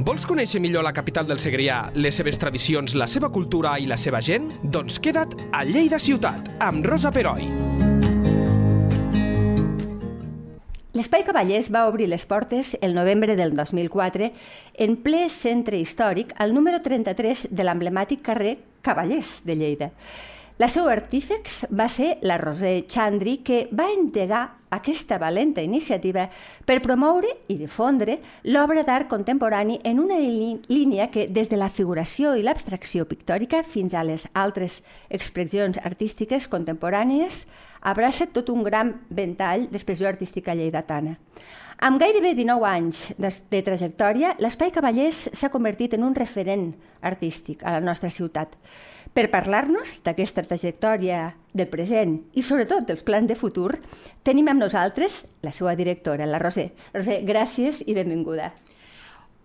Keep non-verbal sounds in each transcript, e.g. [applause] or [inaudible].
Vols conèixer millor la capital del Segrià, les seves tradicions, la seva cultura i la seva gent? Doncs queda't a Lleida Ciutat, amb Rosa Peroi. L'Espai Cavallers va obrir les portes el novembre del 2004 en ple centre històric al número 33 de l'emblemàtic carrer Cavallers de Lleida. La seu artífex va ser la Roser Chandri, que va endegar aquesta valenta iniciativa per promoure i difondre l'obra d'art contemporani en una línia que, des de la figuració i l'abstracció pictòrica fins a les altres expressions artístiques contemporànies, abraça tot un gran ventall d'expressió artística lleidatana. Amb gairebé 19 anys de, de trajectòria, l'Espai Cavallers s'ha convertit en un referent artístic a la nostra ciutat. Per parlar-nos d'aquesta trajectòria del present i sobretot dels plans de futur, tenim amb nosaltres la seva directora, la Roser. Roser, gràcies i benvinguda.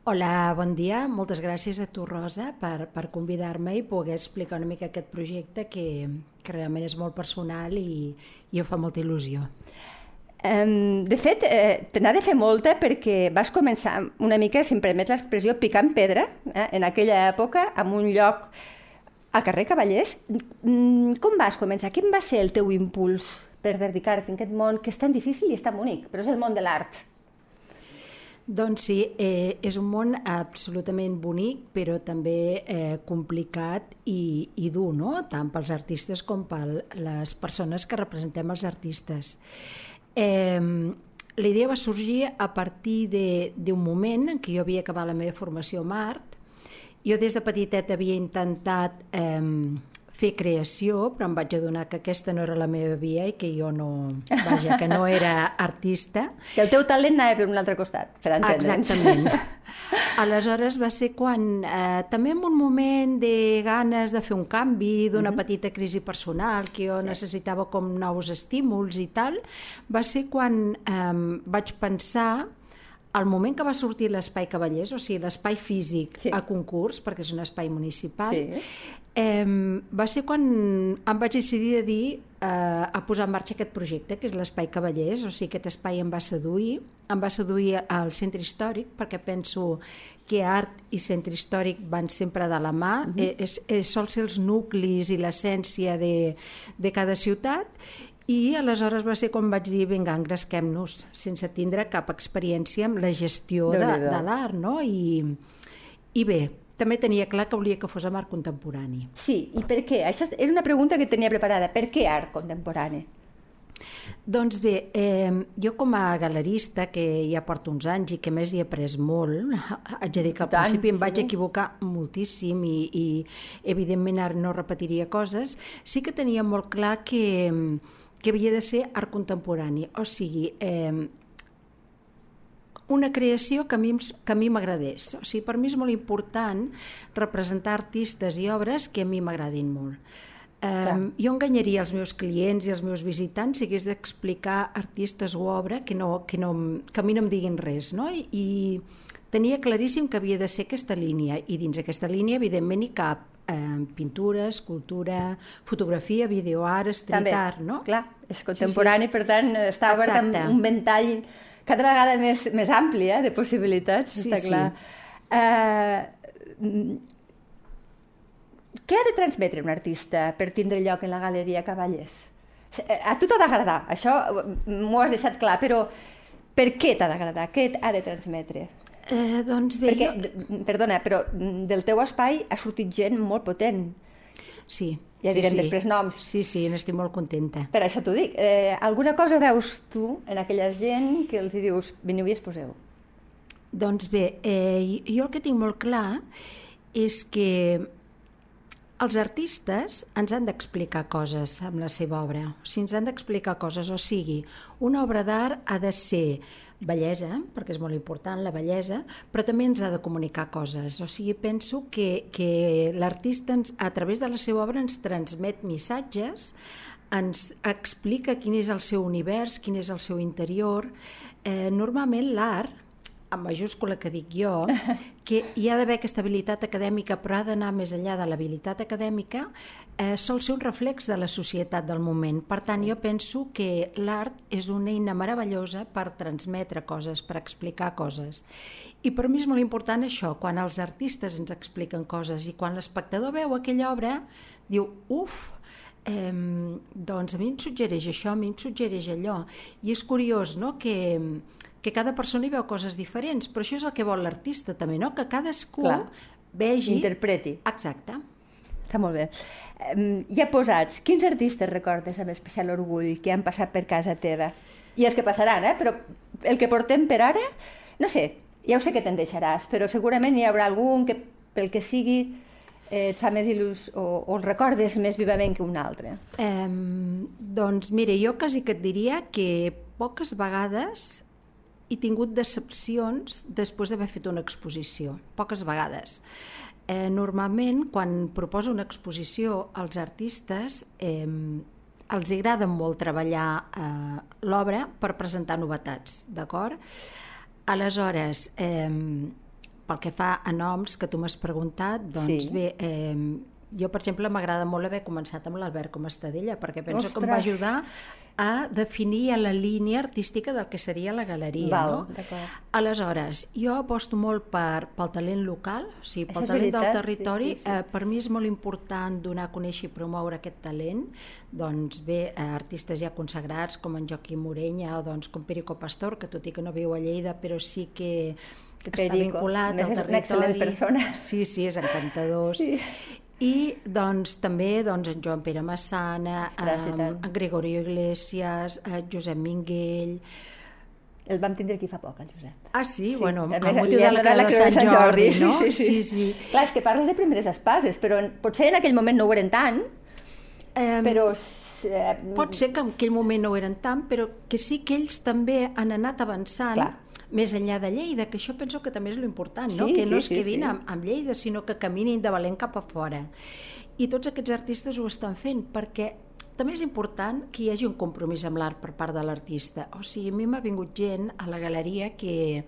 Hola, bon dia. Moltes gràcies a tu, Rosa, per, per convidar-me i poder explicar una mica aquest projecte que, que realment és molt personal i, i em fa molta il·lusió. Um, de fet, eh, te n'ha de fer molta perquè vas començar una mica, si em permets l'expressió, picant pedra, eh, en aquella època, en un lloc al carrer Cavallers. Mm, com vas començar? Quin va ser el teu impuls per dedicar-te a aquest món que és tan difícil i és tan bonic, però és el món de l'art? Doncs sí, eh, és un món absolutament bonic, però també eh, complicat i, i dur, no? tant pels artistes com per les persones que representem els artistes. Eh, la idea va sorgir a partir d'un moment en què jo havia acabat la meva formació a art jo des de petitet havia intentat eh, fer creació, però em vaig adonar que aquesta no era la meva via i que jo no, vaja, que no era artista. Que el teu talent anava per un altre costat, per entendre'ns. Exactament. [laughs] Aleshores va ser quan, eh, també en un moment de ganes de fer un canvi, d'una mm -hmm. petita crisi personal, que jo sí. necessitava com nous estímuls i tal, va ser quan eh, vaig pensar al moment que va sortir l'espai Cavallers, o sigui, l'espai físic sí. a concurs, perquè és un espai municipal, sí. eh, va ser quan em vaig decidir de dir eh, a posar en marxa aquest projecte, que és l'espai Cavallers, o sigui, aquest espai em va seduir, em va seduir al centre històric, perquè penso que art i centre històric van sempre de la mà, uh mhm. -huh. és, és, sol ser els nuclis i l'essència de, de cada ciutat, i aleshores va ser quan vaig dir, vinga, engresquem-nos, sense tindre cap experiència amb la gestió de, de, de l'art, no? I, I bé, també tenia clar que volia que fos amb art contemporani. Sí, i per què? Això era una pregunta que tenia preparada. Per què art contemporani? Doncs bé, eh, jo com a galerista, que ja porto uns anys i que més hi he après molt, [laughs] haig de dir que al Tant, principi em vaig sí. equivocar moltíssim i, i evidentment ara no repetiria coses, sí que tenia molt clar que, que havia de ser art contemporani, o sigui, eh, una creació que a mi, que a mi m'agradés. O sigui, per mi és molt important representar artistes i obres que a mi m'agradin molt. Um, jo enganyaria els meus clients i els meus visitants si hagués d'explicar artistes o obra que, no, que, no, que a mi no em diguin res, no? I, i tenia claríssim que havia de ser aquesta línia, i dins aquesta línia, evidentment, hi cap eh, pintura, escultura, fotografia, videoart, street També, art, no? Clar, és contemporani, sí, sí. per tant, està obert amb un ventall cada vegada més, més ampli eh, de possibilitats, sí, està clar. Sí. Uh, què ha de transmetre un artista per tindre lloc en la Galeria Cavallers? A tu t'ha d'agradar, això m'ho has deixat clar, però per què t'ha d'agradar? Què ha de transmetre? Eh, doncs bé, Perquè, jo... perdona, però del teu espai ha sortit gent molt potent. Sí. Ja sí, direm sí. després noms. Sí, sí, n'estic molt contenta. Per això t'ho dic. Eh, alguna cosa veus tu en aquella gent que els hi dius, veniu i exposeu? Doncs bé, eh, jo el que tinc molt clar és que els artistes ens han d'explicar coses amb la seva obra, o sigui, ens han d'explicar coses, o sigui, una obra d'art ha de ser bellesa, perquè és molt important la bellesa, però també ens ha de comunicar coses. O sigui, penso que, que l'artista a través de la seva obra ens transmet missatges, ens explica quin és el seu univers, quin és el seu interior. Eh, normalment l'art amb majúscula que dic jo, [laughs] que hi ha d'haver aquesta habilitat acadèmica, però ha d'anar més enllà de l'habilitat acadèmica, eh, sol ser un reflex de la societat del moment. Per tant, jo penso que l'art és una eina meravellosa per transmetre coses, per explicar coses. I per mi és molt important això, quan els artistes ens expliquen coses i quan l'espectador veu aquella obra, diu, uf, eh, doncs a mi em suggereix això, a mi em suggereix allò. I és curiós no? que, que cada persona hi veu coses diferents, però això és el que vol l'artista també, no? que cadascú Clar. vegi... Interpreti. Exacte. Està molt bé. Ja posats, quins artistes recordes amb especial orgull que han passat per casa teva? I els que passaran, eh? però el que portem per ara, no sé, ja ho sé que te'n deixaràs, però segurament hi haurà algun que, pel que sigui, eh, et fa més il·lus o, o el recordes més vivament que un altre. Eh, doncs mira, jo quasi que et diria que poques vegades he tingut decepcions després d'haver fet una exposició, poques vegades. Eh, normalment, quan proposo una exposició, als artistes eh, els agrada molt treballar eh, l'obra per presentar novetats, d'acord? Aleshores, eh, pel que fa a noms que tu m'has preguntat, doncs Sí. bé, eh, jo, per exemple, m'agrada molt haver començat amb l'Albert com a Estadella, perquè penso que em va Ostres! ajudar a definir la línia artística del que seria la galeria. Val, no? Aleshores, jo aposto molt per, pel talent local, o sigui, pel Això és talent veritat, del territori. sí, sí, sí. Eh, per mi és molt important donar a conèixer i promoure aquest talent. Doncs bé, eh, artistes ja consagrats com en Joaquim Morenya o doncs, com Perico Pastor, que tot i que no viu a Lleida, però sí que està vinculat més, al és territori. una excel·lent persona. Sí, sí, és encantador. Sí. I doncs, també doncs, en Joan Pere Massana, tant. en Gregorio Iglesias, eh, Josep Minguell... El vam tindre aquí fa poc, el Josep. Ah, sí? Sí, Bueno, a amb més, motiu de la Creu de Sant Jordi, no? Sí, sí. sí, sí. Clar, és que parles de primeres espases, però en- potser en aquell moment no ho eren tant, Eh, però... Eh, Pot ser que en aquell moment no ho eren tant, però que sí que ells també han anat avançant Clar. Més enllà de Lleida, que això penso que també és l'important, no? Sí, que no sí, es sí, quedin sí. amb, amb Lleida, sinó que caminin de valent cap a fora. I tots aquests artistes ho estan fent, perquè també és important que hi hagi un compromís amb l'art per part de l'artista. O sigui, a mi m'ha vingut gent a la galeria que,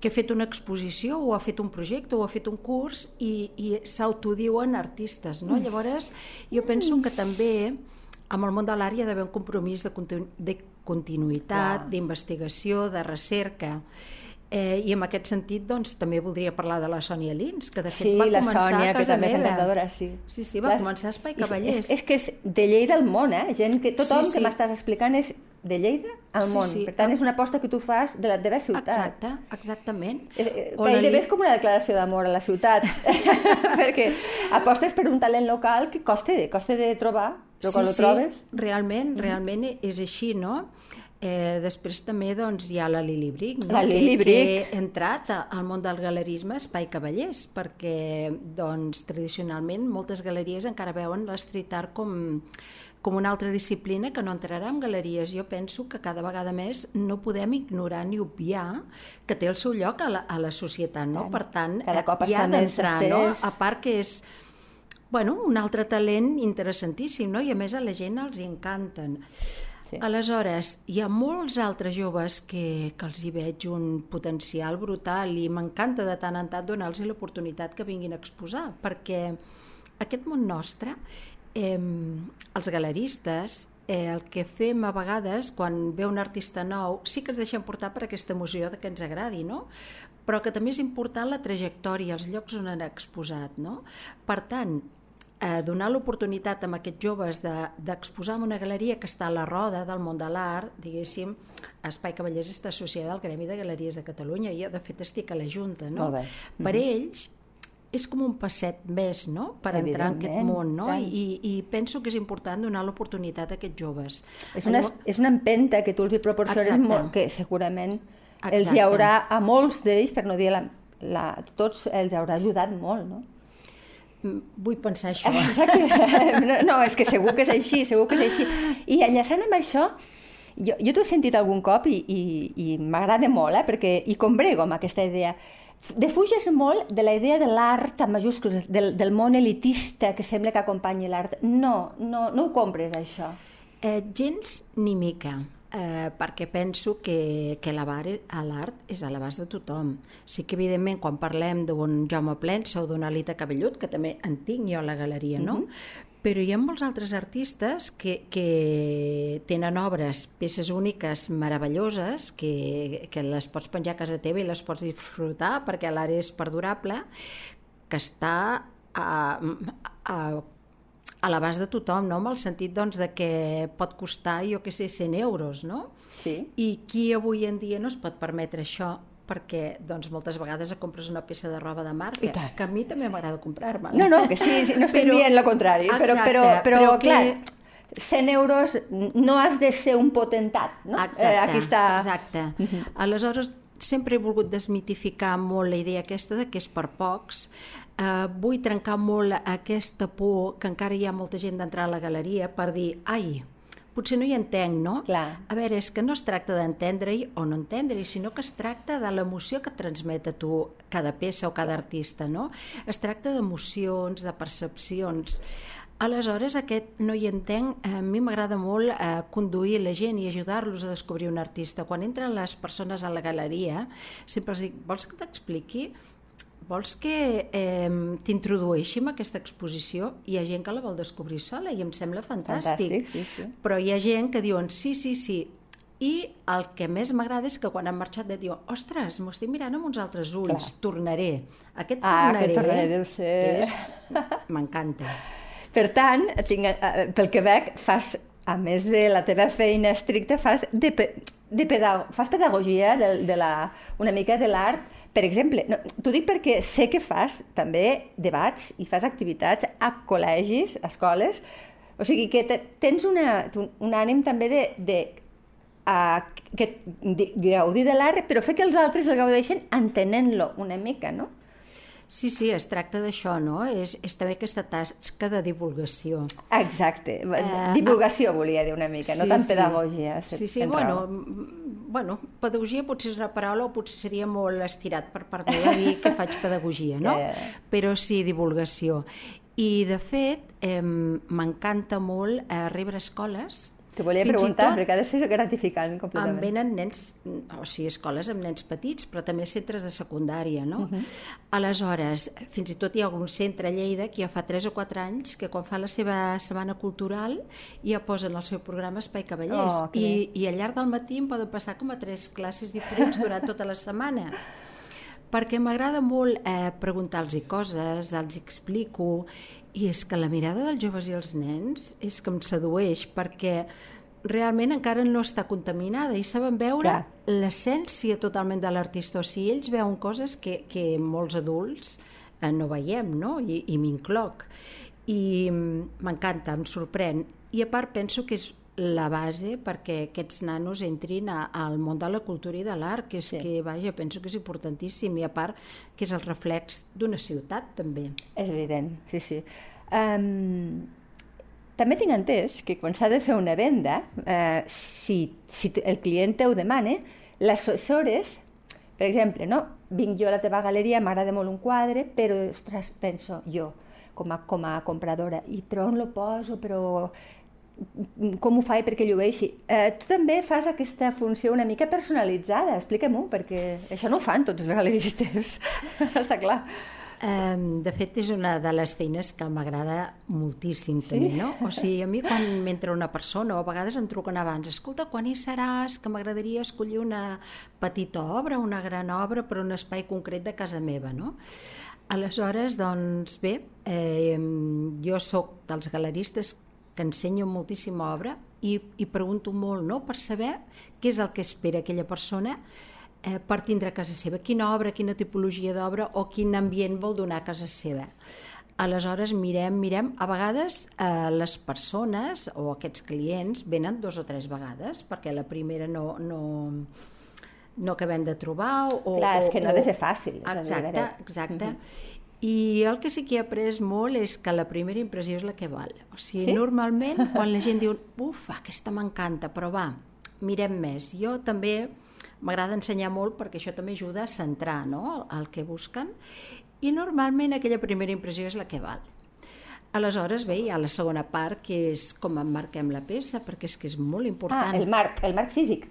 que ha fet una exposició o ha fet un projecte o ha fet un curs i, i s'autodiuen artistes. No? Llavors, jo penso que també amb el món de l'art hi ha d'haver un compromís de, continu de continuïtat, d'investigació, de recerca. Eh, I en aquest sentit, doncs, també voldria parlar de la Sònia Lins, que de fet Sí, va la començar Sònia, a que casa també és meva. encantadora, sí. Sí, sí, va Clar, començar a Espai Cavallers. És, és que és de Lleida al món, eh? Gent que tothom Sí, sí. que m'estàs explicant és de Lleida al Sí, món. sí. Per tant, és una aposta que tu fas de la teva ciutat. Exacte, exactament. És, eh, la gairebé Li- és com una declaració d'amor a la ciutat, [laughs] [laughs] perquè apostes per un talent local que costa, costa de trobar, però quan sí, ho trobes... realment, realment és així, no? Eh, després també doncs, hi ha la Lili Bric, no? La Lili que, Bric. que ha entrat a- al món del galerisme Espai Cavallers, perquè doncs, tradicionalment moltes galeries encara veuen l'street art com, com una altra disciplina que no entrarà en galeries. Jo penso que cada vegada més no podem ignorar ni obviar que té el seu lloc a la, a la societat, no? Tant. Per tant, Cada eh, cop hi ha d'entrar, no? A part que és bueno, un altre talent interessantíssim, no? i a més a la gent els hi encanten. Sí. Aleshores, hi ha molts altres joves que, que els hi veig un potencial brutal i m'encanta de tant en tant donar-los l'oportunitat que vinguin a exposar, perquè aquest món nostre, eh, els galeristes, eh, el que fem a vegades quan ve un artista nou, sí que ens deixem portar per aquesta emoció de que ens agradi, no? però que també és important la trajectòria, els llocs on han exposat. No? Per tant, eh, donar l'oportunitat a aquests joves de- d'exposar de, en una galeria que està a la roda del món de l'art, diguéssim, Espai Cavallers està associada al Gremi de Galeries de Catalunya i jo, de fet, estic a la Junta. No? Molt bé. Per ells és com un passet més no? per entrar en aquest món no? tant. I, i penso que és important donar l'oportunitat a aquests joves. És una, és una empenta que tu els hi proporciones Exacte. molt, que segurament els Exacte. hi haurà, a molts d'ells, per no dir la, la, tots els haurà ajudat molt, no? Vull pensar [laughs] això. Exacte. No, no, és que segur que és així, segur que és així. I enllaçant amb això, jo, jo t'ho he sentit algun cop i, i, i m'agrada molt, eh? perquè hi combrego amb aquesta idea. Defuges molt de la idea de l'art amb majúscules, del, del món elitista que sembla que acompanyi l'art. No, no, no ho compres, això. Eh, gens ni mica. Eh, perquè penso que, que l'art és a l'abast de tothom. Sí que, evidentment, quan parlem d'un Jaume Plensa o d'una Alita Cabellut, que també en tinc jo a la galeria, no? Mm -hmm. Però hi ha molts altres artistes que, que tenen obres, peces úniques meravelloses, que, que les pots penjar a casa teva i les pots disfrutar perquè l'art és perdurable, que està a, a a l'abast de tothom, no? amb el sentit doncs, de que pot costar, jo que sé, 100 euros, no? Sí. I qui avui en dia no es pot permetre això perquè doncs, moltes vegades compres una peça de roba de marca, que a mi també m'agrada comprar-me. No, no, que sí, sí no estic però, dient el contrari, exacte, però, però, però, però clar, que... 100 euros no has de ser un potentat, no? Exacte, eh, aquí està... exacte. Uh -huh. Aleshores, sempre he volgut desmitificar molt la idea aquesta de que és per pocs, eh, vull trencar molt aquesta por que encara hi ha molta gent d'entrar a la galeria per dir, ai, potser no hi entenc, no? Clar. A veure, és que no es tracta d'entendre-hi o no entendre-hi, sinó que es tracta de l'emoció que transmet a tu cada peça o cada artista, no? Es tracta d'emocions, de percepcions. Aleshores, aquest no hi entenc, a mi m'agrada molt eh, conduir la gent i ajudar-los a descobrir un artista. Quan entren les persones a la galeria, sempre els dic, vols que t'expliqui vols que eh, t'introdueixi en aquesta exposició? Hi ha gent que la vol descobrir sola i em sembla fantàstic. fantàstic sí, sí. Però hi ha gent que diuen sí, sí, sí. I el que més m'agrada és que quan han marxat de diuen ostres, m'ho estic mirant amb uns altres ulls, Clar. tornaré. Aquest ah, tornaré, aquest tornaré deu ser... és... m'encanta. Per tant, eh, pel que veig, fas, a més de la teva feina estricta, fas de, de pedag fas pedagogia de, de la, una mica de l'art per exemple, no, t'ho dic perquè sé que fas també debats i fas activitats a col·legis, a escoles, o sigui que te, tens una, un ànim també de, de, a, que, de gaudir de l'art, però fer que els altres el gaudeixen entenent-lo una mica, no? Sí, sí, es tracta d'això, no? És, és també aquesta tasca de divulgació. Exacte, eh, divulgació ah, volia dir una mica, sí, no tant sí. pedagogia. Sí, sí, bueno, bueno, pedagogia potser és una paraula o potser seria molt estirat per part meva dir que faig pedagogia, no? [laughs] Eh. Però sí, divulgació. I, de fet, eh, m'encanta molt eh, rebre escoles Te volia Fins preguntar, tot, perquè ha de ser gratificant completament. Em venen nens, o sigui, escoles amb nens petits, però també centres de secundària, no? Uh mhm. -huh. Aleshores, fins i tot hi ha algun centre a Lleida que ja fa 3 o 4 anys que quan fa la seva setmana cultural ja posen el seu programa Espai Cavallers. Oh, I, I al llarg del matí em poden passar com a tres classes diferents durant [laughs] tota la setmana perquè m'agrada molt eh, preguntar-los coses, els explico, i és que la mirada dels joves i els nens és que em sedueix perquè realment encara no està contaminada i saben veure l'essència totalment de l'artista. O sigui, ells veuen coses que, que molts adults eh, no veiem, no? I, i m'incloc. I mm, m'encanta, em sorprèn. I a part penso que és la base perquè aquests nanos entrin a, al món de la cultura i de l'art, que és sí. que, vaja, penso que és importantíssim, i a part que és el reflex d'una ciutat, també. És evident, sí, sí. Um, també tinc entès que quan s'ha de fer una venda, eh, si, si el client ho demana, les assessores, per exemple, no? vinc jo a la teva galeria, m'agrada molt un quadre, però, ostres, penso jo, com a, com a compradora, i però on lo poso, però com ho faig perquè llueixi. Eh, tu també fas aquesta funció una mica personalitzada, explica-m'ho, perquè això no ho fan tots els galeristes, [laughs] està clar. Um, de fet, és una de les feines que m'agrada moltíssim sí? també, no? O sigui, a mi quan m'entra una persona, o a vegades em truquen abans, escolta, quan hi seràs? Que m'agradaria escollir una petita obra, una gran obra, per un espai concret de casa meva, no? Aleshores, doncs bé, eh, jo sóc dels galeristes que ensenyo moltíssima obra i, i pregunto molt no? per saber què és el que espera aquella persona eh, per tindre a casa seva, quina obra, quina tipologia d'obra o quin ambient vol donar a casa seva. Aleshores mirem, mirem, a vegades eh, les persones o aquests clients venen dos o tres vegades perquè la primera no, no, no acabem de trobar o... Clar, és que no ha de ser fàcil. Exacte, exacte. Uh -huh. I el que sí que he après molt és que la primera impressió és la que val. O sigui, sí? normalment, [laughs] quan la gent diu, uf, aquesta m'encanta, però va, mirem més. Jo també m'agrada ensenyar molt perquè això també ajuda a centrar no? el que busquen i normalment aquella primera impressió és la que val. Aleshores, bé, hi ha la segona part, que és com emmarquem la peça, perquè és que és molt important. Ah, el marc, el marc físic.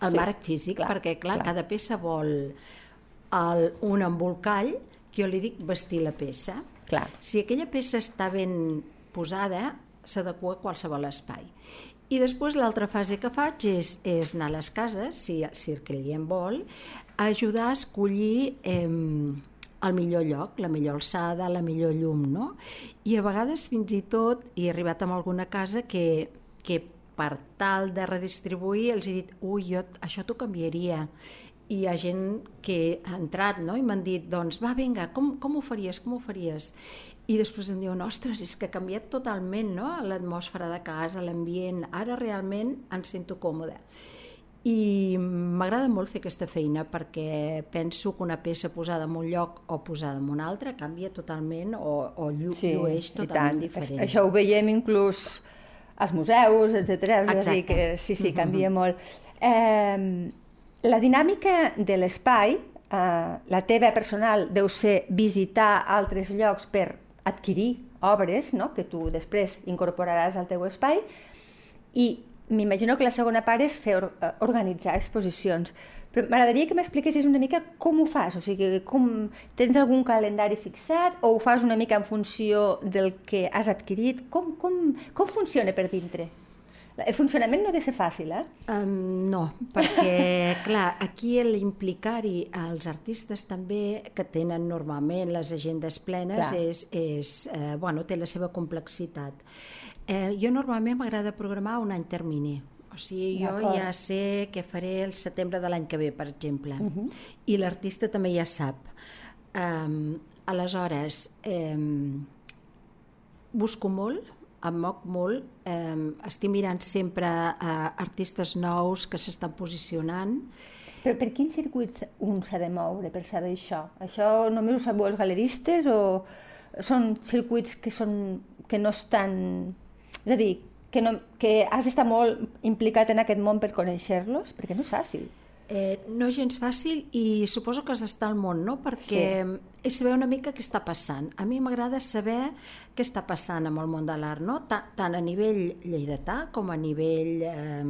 El Sí, marc físic, clar, perquè, clar, clar. cada peça vol el, un embolcall, que jo li dic vestir la peça. Clar. Si aquella peça està ben posada, s'adequa a qualsevol espai. I després l'altra fase que faig és, és anar a les cases, si, si el client vol, a ajudar a escollir eh, el millor lloc, la millor alçada, la millor llum, no? I a vegades fins i tot he arribat a alguna casa que, que per tal de redistribuir els he dit ui, jo això t'ho canviaria i hi ha gent que ha entrat no? i m'han dit, doncs va, vinga, com, com ho faries, com ho faries? I després em diuen, ostres, és que ha canviat totalment no? l'atmosfera de casa, l'ambient, ara realment em sento còmoda. I m'agrada molt fer aquesta feina perquè penso que una peça posada en un lloc o posada en un altre canvia totalment o, o llu Sí, llueix totalment diferent. Això ho veiem inclús als museus, etc. És a dir, que sí, sí, [laughs] canvia molt. Eh, la dinàmica de l'espai, eh, la teva personal deu ser visitar altres llocs per adquirir obres no? que tu després incorporaràs al teu espai i m'imagino que la segona part és fer eh, organitzar exposicions. Però m'agradaria que m'expliquessis una mica com ho fas, o sigui, com, tens algun calendari fixat o ho fas una mica en funció del que has adquirit? Com, com, com funciona per dintre? El funcionament no ha de ser fàcil, eh? Um, no, perquè, [laughs] clar, aquí l'implicar-hi als artistes també, que tenen normalment les agendes plenes, Clar. és, és, eh, bueno, té la seva complexitat. Eh, jo normalment m'agrada programar un any termini. O sigui, jo ja sé què faré el setembre de l'any que ve, per exemple. Uh -huh. I l'artista també ja sap. Um, aleshores, um, busco molt, em moc molt, eh, estic mirant sempre eh, artistes nous que s'estan posicionant. Però per quins circuits un s'ha de moure per saber això? Això només ho sabeu els galeristes o són circuits que, són, que no estan... És a dir, que, no, que has d'estar molt implicat en aquest món per conèixer-los? Perquè no és fàcil. Eh, no és gens fàcil i suposo que has d'estar al món, no? Perquè sí. és saber una mica què està passant. A mi m'agrada saber què està passant amb el món de l'art, no? Ta tant a nivell lleidatà com a nivell eh,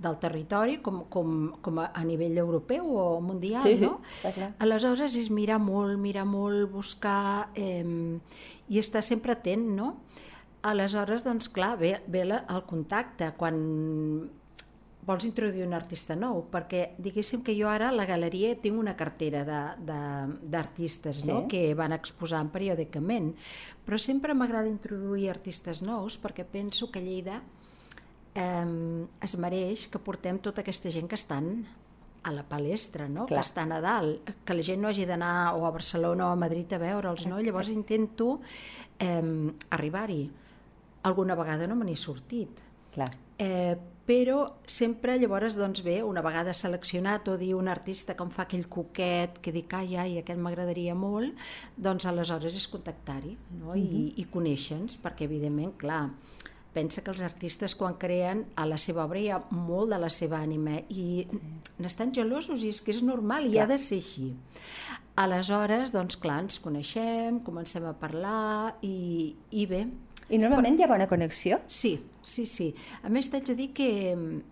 del territori, com, com, com a, a nivell europeu o mundial, Sí, sí, no? clar. Aleshores és mirar molt, mirar molt, buscar eh, i estar sempre atent, no? Aleshores, doncs clar, ve, ve la, el contacte quan vols introduir un artista nou, perquè diguéssim que jo ara a la galeria tinc una cartera de- de- d'artistes no? Sí. que van exposant periòdicament, però sempre m'agrada introduir artistes nous perquè penso que Lleida eh, es mereix que portem tota aquesta gent que estan a la palestra, no? Clar. que estan a dalt, que la gent no hagi d'anar o a Barcelona o a Madrid a veure'ls, no? llavors intento eh, arribar-hi. Alguna vegada no me n'he sortit, Clar. eh, però sempre llavors doncs bé, una vegada seleccionat o dir un artista que em fa aquell coquet que dic ai, ai, aquest m'agradaria molt doncs aleshores és contactar-hi no? I, i conèixer-nos perquè evidentment, clar, pensa que els artistes quan creen a la seva obra hi ha molt de la seva ànima i n'estan gelosos i és que és normal i Clar. ha de ser així aleshores, doncs clar, ens coneixem comencem a parlar i, i bé, I normalment hi ha bona connexió? Sí, sí, sí. A més, t'haig de dir que mm,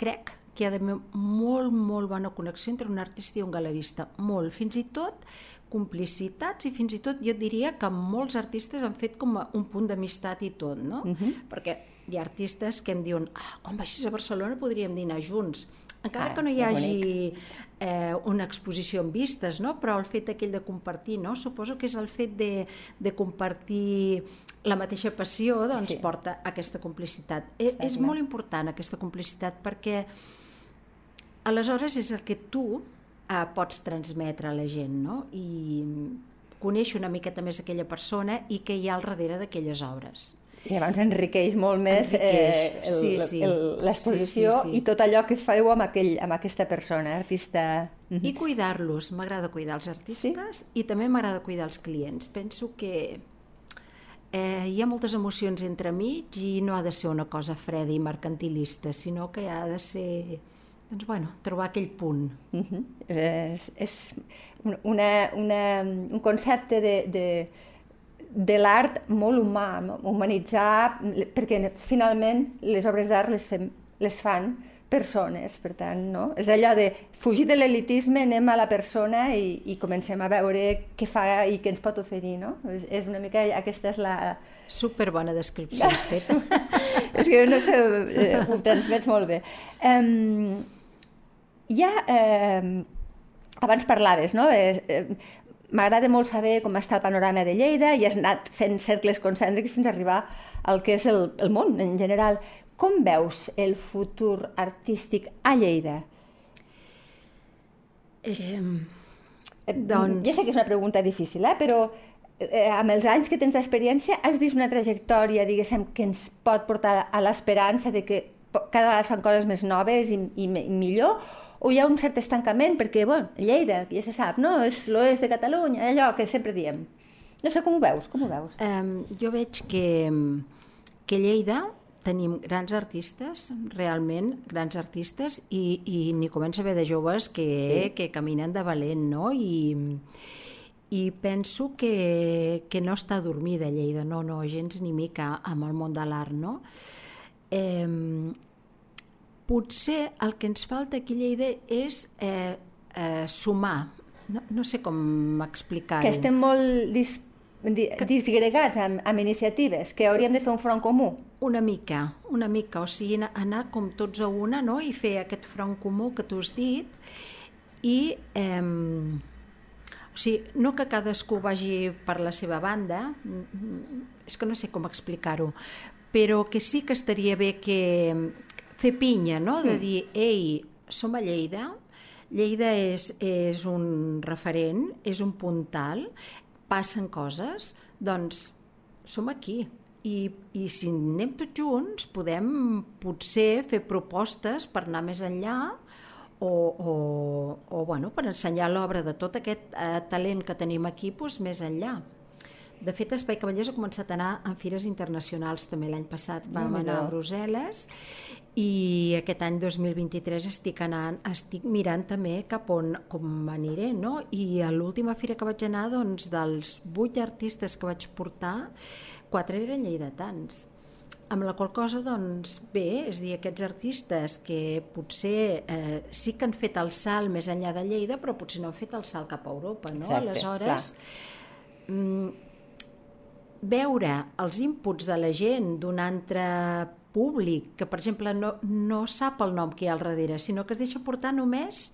crec que hi ha d'haver molt, molt bona connexió entre un artista i un galerista. Molt. Fins i tot complicitats i fins i tot jo diria que molts artistes han fet com un punt d'amistat i tot, no? Uh -huh. Perquè hi ha artistes que em diuen ah, quan baixis a Barcelona podríem dinar junts. Encara Ah, que no hi hagi eh, una exposició amb vistes, no? però el fet aquell de compartir, no? suposo que és el fet de, de compartir la mateixa passió doncs, Sí. sí. porta a aquesta complicitat. E, és molt important aquesta complicitat perquè aleshores és el que tu eh, pots transmetre a la gent no? i conèixer una miqueta més aquella persona i què hi ha al darrere d'aquelles obres. I llavors enriqueix molt més Enriqueix, eh, el- sí, sí. l'exposició Sí, sí, sí. i tot allò que feu amb, aquell, amb aquesta persona, artista... Mhm. I cuidar-los, m'agrada cuidar els artistes sí? i també m'agrada cuidar els clients. Penso que eh, hi ha moltes emocions entre mig i no ha de ser una cosa freda i mercantilista, sinó que ha de ser, doncs bueno, trobar aquell punt. Mhm. és, és una, una, un concepte de, de, de l'art molt humà, humanitzar, perquè finalment les obres d'art les, fem, les fan persones, per tant, no? És allò de fugir de l'elitisme, anem a la persona i, i comencem a veure què fa i què ens pot oferir, no? És, és una mica, aquesta és la... Superbona descripció has fet. [laughs] és que no sé, eh, ho transmets molt bé. Um, ja, um, abans parlaves, no? Eh, eh, M'agrada molt saber com està el panorama de Lleida i has anat fent cercles concèntrics fins a arribar al que és el, el món en general. Com veus el futur artístic a Lleida? Eh, doncs... Ja sé que és una pregunta difícil, eh? però eh, amb els anys que tens d'experiència has vist una trajectòria, diguéssim, que ens pot portar a l'esperança de que cada vegada es fan coses més noves i, i, i millor, o hi ha un cert estancament, perquè, bueno, Lleida, ja se sap, no? És l'oest de Catalunya, allò que sempre diem. No sé com ho veus, com ho veus? Um, jo veig que, que Lleida tenim grans artistes, realment grans artistes, i, i n'hi comença a haver de joves que, sí. que caminen de valent, no? I, i penso que, que no està dormida Lleida, no, no, gens ni mica amb el món de l'art, no? Eh, potser el que ens falta aquí a Lleida és eh, eh, sumar, no, no sé com explicar-ho. Que estem molt dis disgregats amb, amb iniciatives, que hauríem de fer un front comú. Una mica, una mica, o sigui, anar com tots a una no? i fer aquest front comú que tu has dit i eh, o sigui, no que cadascú vagi per la seva banda, és que no sé com explicar-ho, però que sí que estaria bé que fer pinya, no? de mm. dir, ei, som a Lleida, Lleida és, és un referent, és un puntal, passen coses, doncs som aquí. I, I si anem tots junts, podem potser fer propostes per anar més enllà o, o, o bueno, per ensenyar l'obra de tot aquest eh, talent que tenim aquí doncs, més enllà. De fet, Espai Cavallers ha començat a anar a fires internacionals també l'any passat. Vam no, anar a Brussel·les i aquest any 2023 estic anant, estic mirant també cap on com aniré, no? I a l'última fira que vaig anar, doncs, dels vuit artistes que vaig portar, quatre eren lleidatans. Amb la qual cosa, doncs, bé, és dir, aquests artistes que potser eh, sí que han fet el salt més enllà de Lleida, però potser no han fet el salt cap a Europa, no? Exacte, Aleshores, mm, veure els inputs de la gent d'un altre públic que, per exemple, no, no sap el nom que hi ha al darrere, sinó que es deixa portar només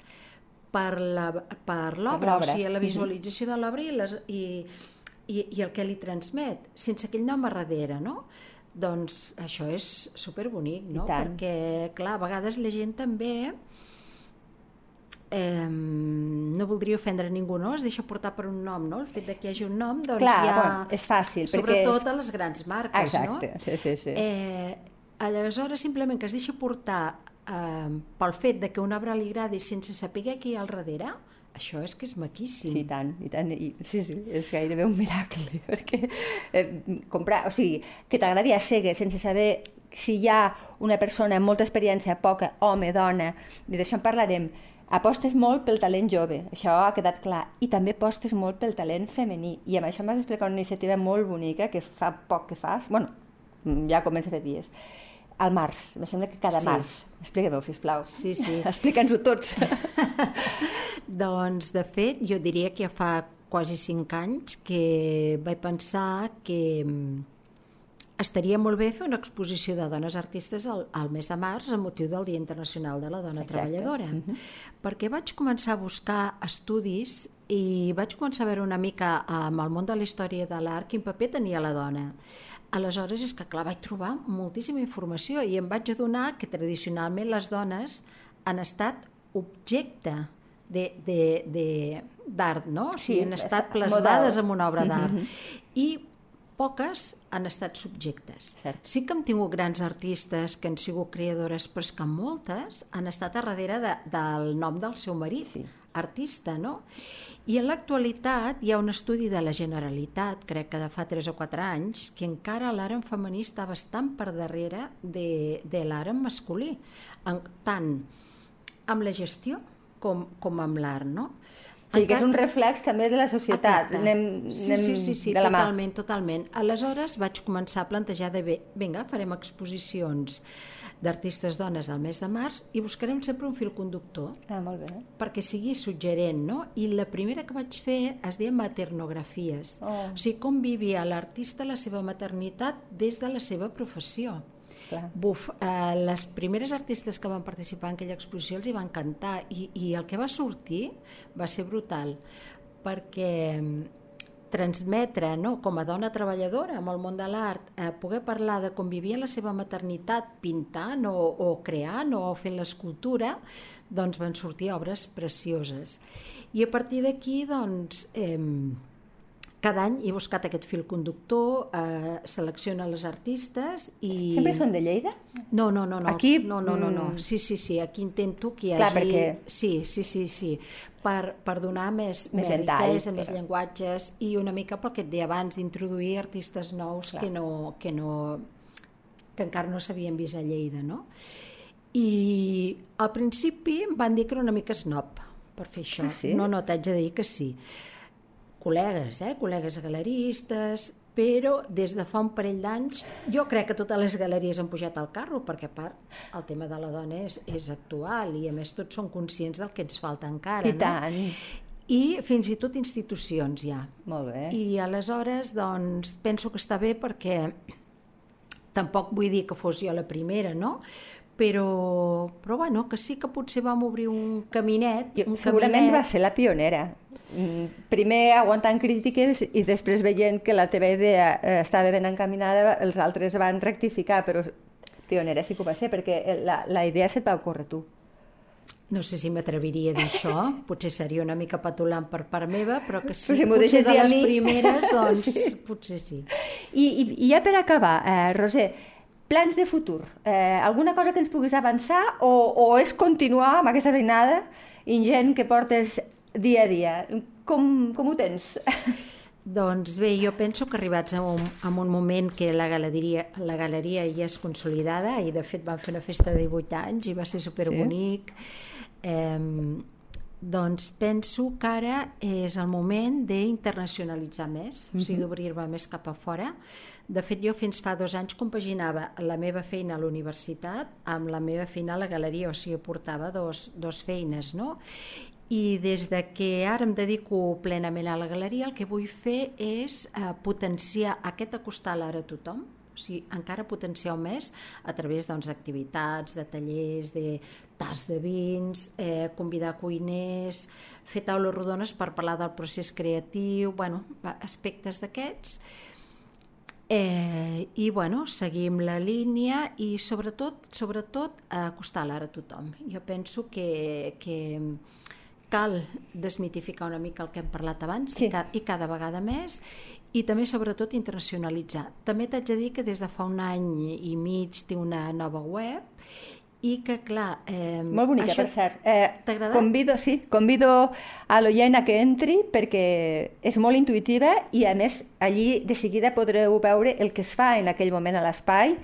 per l'obra, o sigui, la mhm. visualització de l'obra i, les, i, i, i el que li transmet, sense aquell nom a darrere, no? Doncs això és superbonic, no? Perquè, clar, a vegades la gent també eh, no voldria ofendre ningú, no? Es deixa portar per un nom, no? El fet de que hi hagi un nom, doncs Clar, ja... És fàcil. Sobretot és... a les grans marques, Exacte, no? sí, sí, sí. Eh, Aleshores, simplement que es deixa portar eh, pel fet de que una obra li agradi sense saber qui hi ha al darrere, això és que és maquíssim. Sí, i tant, i tant. I, sí, sí, és gairebé un miracle, [laughs] perquè eh, comprar, o sigui, que t'agradi a cegues sense saber si hi ha una persona amb molta experiència, poca, home, dona, i d'això en parlarem, apostes molt pel talent jove, això ha quedat clar, i també apostes molt pel talent femení, i amb això m'has d'explicar una iniciativa molt bonica que fa poc que fas, bueno, ja comença a fer dies, al març, me sembla que cada sí. març. Expliqueu-ho, sisplau. Sí, sí. [laughs] Explica'ns-ho tots. [laughs] doncs, de fet, jo diria que ja fa quasi cinc anys que vaig pensar que estaria molt bé fer una exposició de dones artistes al, al mes de març amb motiu del Dia Internacional de la Dona Exacte. Treballadora. Mhm. -huh. Perquè vaig començar a buscar estudis i vaig començar a veure una mica amb el món de la història de l'art quin paper tenia la dona. Aleshores, és que clar, vaig trobar moltíssima informació i em vaig adonar que tradicionalment les dones han estat objecte d'art, no? O sigui, sí, han estat plasmades en una obra d'art. Mm -hmm. I poques han estat subjectes. Cert. Sí que hem tingut grans artistes que han sigut creadores, però és que moltes han estat a darrere de, del nom del seu marit, sí. artista, no? I en l'actualitat hi ha un estudi de la Generalitat, crec que de fa 3 o 4 anys, que encara l'àrem femení està bastant per darrere de, de l'àrem masculí, en, tant amb la gestió com, com amb l'art, no? O sigui, que és un reflex també de la societat. Exacte. Anem, sí, anem sí, sí, sí, de la mà. totalment, totalment. Aleshores vaig començar a plantejar de bé, vinga, farem exposicions d'artistes dones al mes de març i buscarem sempre un fil conductor Ah, molt bé. perquè sigui suggerent, no? I la primera que vaig fer es deia maternografies. Oh. O sigui, com vivia l'artista la seva maternitat des de la seva professió. Clar. Buf, eh, les primeres artistes que van participar en aquella exposició els hi va encantar i, i el que va sortir va ser brutal perquè mm, transmetre no, com a dona treballadora amb el món de l'art, eh, poder parlar de com vivia la seva maternitat pintant o, o creant o fent l'escultura, doncs van sortir obres precioses. I a partir d'aquí, doncs, eh, cada any he buscat aquest fil conductor, eh, selecciona les artistes i... Sempre són de Lleida? No, no, no. no. Aquí, No, no, no, no. mm. Sí, sí, sí. Aquí intento que hi Clar, hagi... perquè- Sí, sí, sí, sí. Per, per donar més, Més més, riquesa, més clar. llenguatges i una mica pel que et deia abans, d'introduir artistes nous que no, que no que encara no s'havien vist a Lleida, no? I al principi em van dir que era una mica snob per fer això. Ah, sí? No, no, t'haig de dir que sí. Col·legues, eh? Col·legues galeristes, però des de fa un parell d'anys jo crec que totes les galeries han pujat al carro perquè a part el tema de la dona és, és actual i a més tots són conscients del que ens falta encara I no? tant. i fins i tot institucions ja Molt bé. i aleshores doncs penso que està bé perquè tampoc vull dir que fos jo la primera no? però, però bueno, que sí que potser vam obrir un caminet Jo, un segurament caminet va ser la pionera. Mm, Primer aguantant crítiques i després veient que la teva idea eh, estava ben encaminada, els altres van rectificar, però pionera sí que ho va ser, perquè la, la idea se't va ocórrer tu. No sé si m'atreviria a dir això, [laughs] potser seria una mica patulant per part meva, però que sí, Però si potser de les mi. primeres, [laughs] doncs Sí. potser sí. I, i, I ja per acabar, eh, Roser, plans de futur. Eh, alguna cosa que ens puguis avançar o, o és continuar amb aquesta feinada ingent que portes dia a dia? Com, com ho tens? Doncs bé, jo penso que arribats a un, a un moment que la galeria, la galeria ja és consolidada i de fet van fer una festa de 18 anys i va ser superbonic. Sí. Eh, doncs penso que ara és el moment d'internacionalitzar més, o sigui, d'obrir-me més cap a fora. De fet, jo fins fa dos anys compaginava la meva feina a la universitat amb la meva feina a la galeria, o sigui, portava dos, dos feines, no? I des de que ara em dedico plenament a la galeria, el que vull fer és eh, potenciar aquest acostar l'art a tothom, o sigui, encara potenciar més a través doncs, d'activitats, de tallers, de tas de vins, eh, convidar cuiners, fer taules rodones per parlar del procés creatiu, bueno, aspectes d'aquests. Eh, I bueno, seguim la línia i sobretot, sobretot acostar l'art a tothom. Jo penso que, que cal desmitificar una mica el que hem parlat abans Sí. i, ca i cada vegada més i també sobretot internacionalitzar. També t'haig de dir que des de fa un any i mig té una nova web i que clar... Eh, Molt bonica, això... per cert. Eh? Convido, sí, convido a l'oient que entri perquè és molt intuïtiva i a més allí de seguida podreu veure el que es fa en aquell moment a l'espai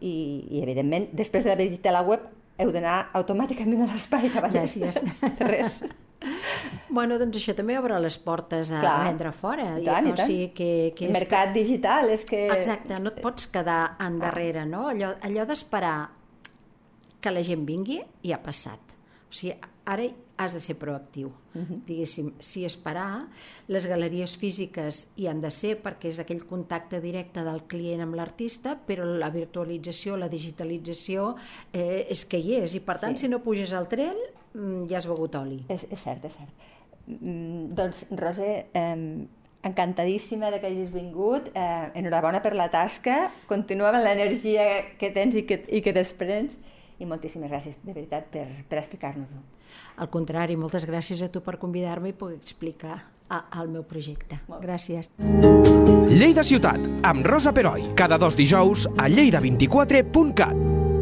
i, i evidentment després d'haver visitat la web heu d'anar automàticament a l'espai. Gràcies. [laughs] Res. Bueno, doncs això també obre les portes a Clar. vendre fora. I tant, i o tant. sigui que, que és mercat digital és que... Exacte, no et pots quedar endarrere, no? Allò, allò d'esperar que la gent vingui ja ha passat. O sigui, ara has de ser proactiu. Uh -huh. Diguéssim, si esperar, les galeries físiques hi han de ser perquè és aquell contacte directe del client amb l'artista, però la virtualització, la digitalització eh, és que hi és i per tant Sí. si no puges al tren ja has begut oli. És, és cert, és cert. Mm, doncs, Roser, eh, encantadíssima de que hagis vingut. Eh, enhorabona per la tasca. Continua amb l'energia que tens i que, i que desprens. I moltíssimes gràcies, de veritat, per, per explicar-nos-ho. Al contrari, moltes gràcies a tu per convidar-me i poder explicar a, el meu projecte. Molt. Gràcies. Lleida Ciutat, amb Rosa Peroi, cada dos dijous a lleida24.cat.